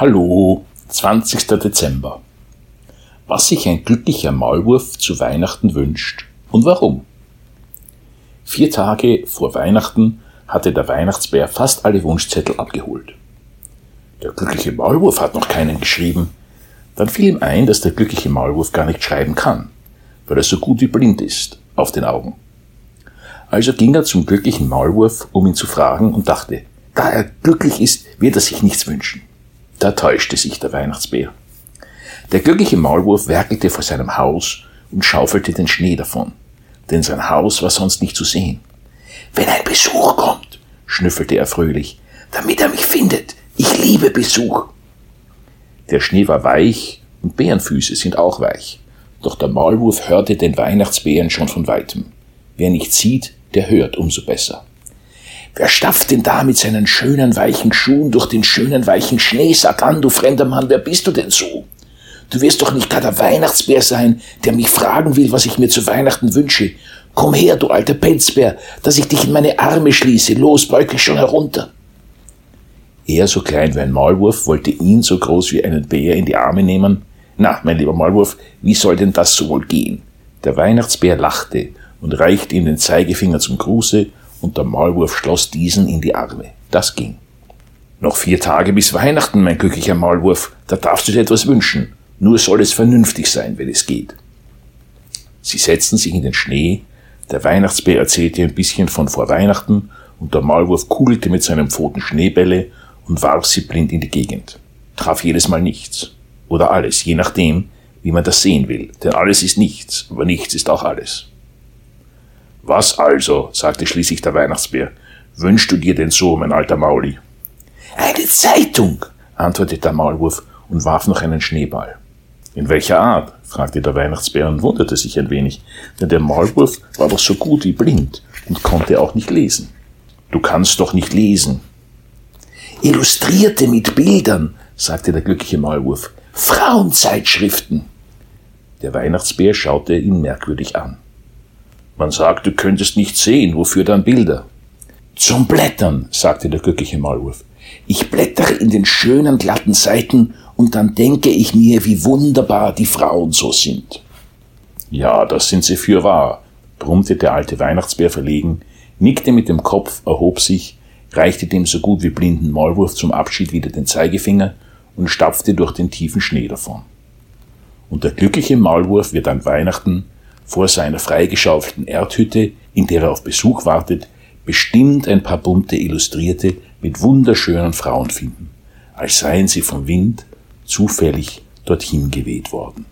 Hallo, 20. Dezember. Was sich ein glücklicher Maulwurf zu Weihnachten wünscht und warum. Vier Tage vor Weihnachten hatte der Weihnachtsbär fast alle Wunschzettel abgeholt. Der glückliche Maulwurf hat noch keinen geschrieben. Dann fiel ihm ein, dass der glückliche Maulwurf gar nicht schreiben kann, weil er so gut wie blind ist auf den Augen. Also ging er zum glücklichen Maulwurf, um ihn zu fragen und dachte, da er glücklich ist, wird er sich nichts wünschen. Da täuschte sich der Weihnachtsbär. Der glückliche Maulwurf werkelte vor seinem Haus und schaufelte den Schnee davon, denn sein Haus war sonst nicht zu sehen. Wenn ein Besuch kommt, schnüffelte er fröhlich, damit er mich findet. Ich liebe Besuch. Der Schnee war weich und Bärenfüße sind auch weich. Doch der Maulwurf hörte den Weihnachtsbären schon von weitem. Wer nicht sieht, der hört umso besser. Wer stapft denn da mit seinen schönen weichen Schuhen durch den schönen weichen Schnee? Sag an, du fremder Mann, wer bist du denn so? Du wirst doch nicht gar der Weihnachtsbär sein, der mich fragen will, was ich mir zu Weihnachten wünsche. Komm her, du alter Pelzbär, dass ich dich in meine Arme schließe. Los, beug dich schon herunter. Er, so klein wie ein Maulwurf, wollte ihn so groß wie einen Bär in die Arme nehmen. Na, mein lieber Maulwurf, wie soll denn das so wohl gehen? Der Weihnachtsbär lachte und reichte ihm den Zeigefinger zum Gruße und der Maulwurf schloss diesen in die Arme. Das ging. Noch vier Tage bis Weihnachten, mein glücklicher Maulwurf, da darfst du dir etwas wünschen. Nur soll es vernünftig sein, wenn es geht. Sie setzten sich in den Schnee, der Weihnachtsbär erzählte ein bisschen von vor Weihnachten und der Maulwurf kugelte mit seinen Pfoten Schneebälle und warf sie blind in die Gegend. Traf jedes Mal nichts. Oder alles, je nachdem, wie man das sehen will. Denn alles ist nichts, aber nichts ist auch alles. Was also, sagte schließlich der Weihnachtsbär, wünschst du dir denn so, mein alter Mauli? Eine Zeitung, antwortete der Maulwurf und warf noch einen Schneeball. In welcher Art? fragte der Weihnachtsbär und wunderte sich ein wenig, denn der Maulwurf war doch so gut wie blind und konnte auch nicht lesen. Du kannst doch nicht lesen. Illustrierte mit Bildern, sagte der glückliche Maulwurf. Frauenzeitschriften. Der Weihnachtsbär schaute ihn merkwürdig an. Man sagt, du könntest nicht sehen, wofür dann Bilder? Zum Blättern, sagte der glückliche Maulwurf. Ich blättere in den schönen glatten Seiten und dann denke ich mir, wie wunderbar die Frauen so sind. Ja, das sind sie für wahr, brummte der alte Weihnachtsbär verlegen, nickte mit dem Kopf, erhob sich, reichte dem so gut wie blinden Maulwurf zum Abschied wieder den Zeigefinger und stapfte durch den tiefen Schnee davon. Und der glückliche Maulwurf wird an Weihnachten vor seiner freigeschaufelten Erdhütte, in der er auf Besuch wartet, bestimmt ein paar bunte Illustrierte mit wunderschönen Frauen finden, als seien sie vom Wind zufällig dorthin geweht worden.